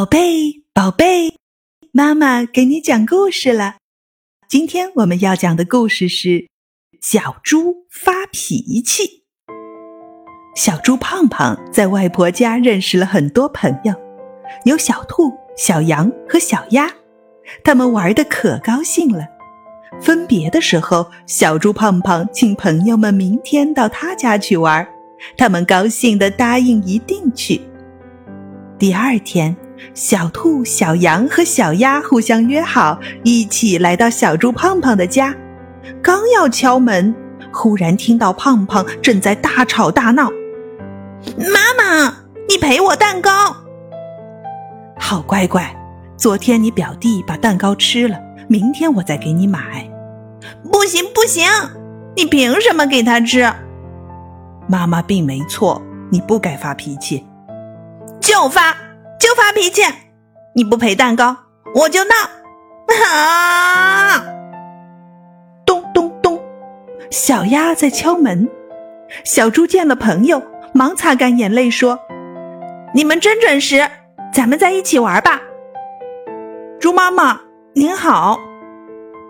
宝贝，宝贝，妈妈给你讲故事了。今天我们要讲的故事是《小猪发脾气》。小猪胖胖在外婆家认识了很多朋友，有小兔、小羊和小鸭，他们玩的可高兴了。分别的时候，小猪胖胖请朋友们明天到他家去玩，他们高兴的答应一定去。第二天。小兔、小羊和小鸭互相约好，一起来到小猪胖胖的家。刚要敲门，忽然听到胖胖正在大吵大闹：“妈妈，你赔我蛋糕！”“好乖乖，昨天你表弟把蛋糕吃了，明天我再给你买。”“不行不行，你凭什么给他吃？”“妈妈并没错，你不该发脾气。”“就发。”就发脾气，你不赔蛋糕，我就闹！啊！咚咚咚，小鸭在敲门。小猪见了朋友，忙擦干眼泪说：“你们真准时，咱们在一起玩吧。”猪妈妈您好。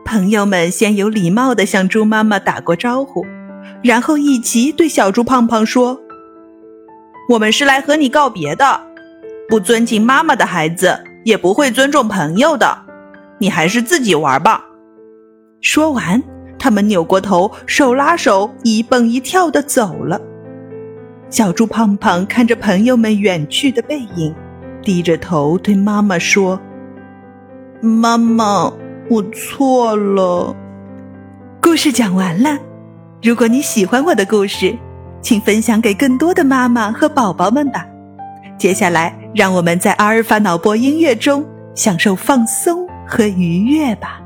朋友们先有礼貌的向猪妈妈打过招呼，然后一齐对小猪胖胖说：“我们是来和你告别的。”不尊敬妈妈的孩子，也不会尊重朋友的。你还是自己玩吧。说完，他们扭过头，手拉手，一蹦一跳的走了。小猪胖胖看着朋友们远去的背影，低着头对妈妈说：“妈妈，我错了。”故事讲完了。如果你喜欢我的故事，请分享给更多的妈妈和宝宝们吧。接下来，让我们在阿尔法脑波音乐中享受放松和愉悦吧。